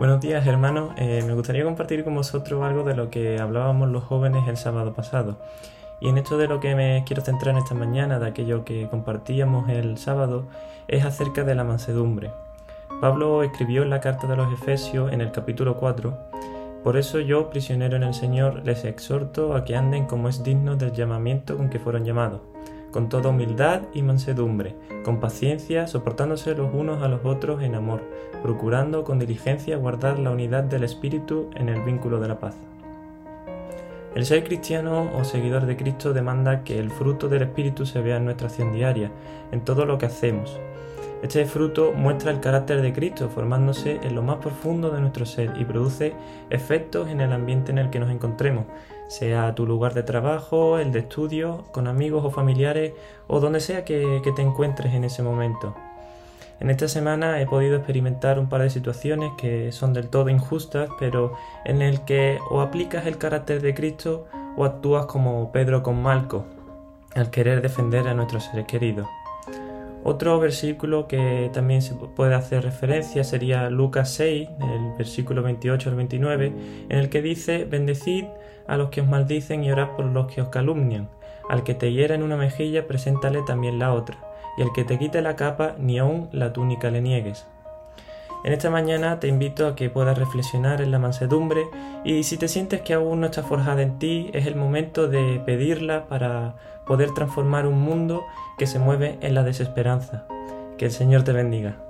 Buenos días hermanos, eh, me gustaría compartir con vosotros algo de lo que hablábamos los jóvenes el sábado pasado. Y en esto de lo que me quiero centrar en esta mañana, de aquello que compartíamos el sábado, es acerca de la mansedumbre. Pablo escribió en la carta de los Efesios en el capítulo 4, Por eso yo, prisionero en el Señor, les exhorto a que anden como es digno del llamamiento con que fueron llamados con toda humildad y mansedumbre, con paciencia, soportándose los unos a los otros en amor, procurando con diligencia guardar la unidad del Espíritu en el vínculo de la paz. El ser cristiano o seguidor de Cristo demanda que el fruto del Espíritu se vea en nuestra acción diaria, en todo lo que hacemos. Este fruto muestra el carácter de Cristo formándose en lo más profundo de nuestro ser y produce efectos en el ambiente en el que nos encontremos, sea tu lugar de trabajo, el de estudio, con amigos o familiares o donde sea que, te encuentres en ese momento. En esta semana he podido experimentar un par de situaciones que son del todo injustas, pero en el que o aplicas el carácter de Cristo o actúas como Pedro con Malco, al querer defender a nuestros seres queridos. Otro versículo que también se puede hacer referencia sería Lucas 6, el versículo 28 al 29, en el que dice, bendecid a los que os maldicen y orad por los que os calumnian. Al que te hiera en una mejilla, preséntale también la otra, y al que te quite la capa, ni aun la túnica le niegues. En esta mañana te invito a que puedas reflexionar en la mansedumbre y si te sientes que aún no está forjada en ti, es el momento de pedirla para poder transformar un mundo que se mueve en la desesperanza. Que el Señor te bendiga.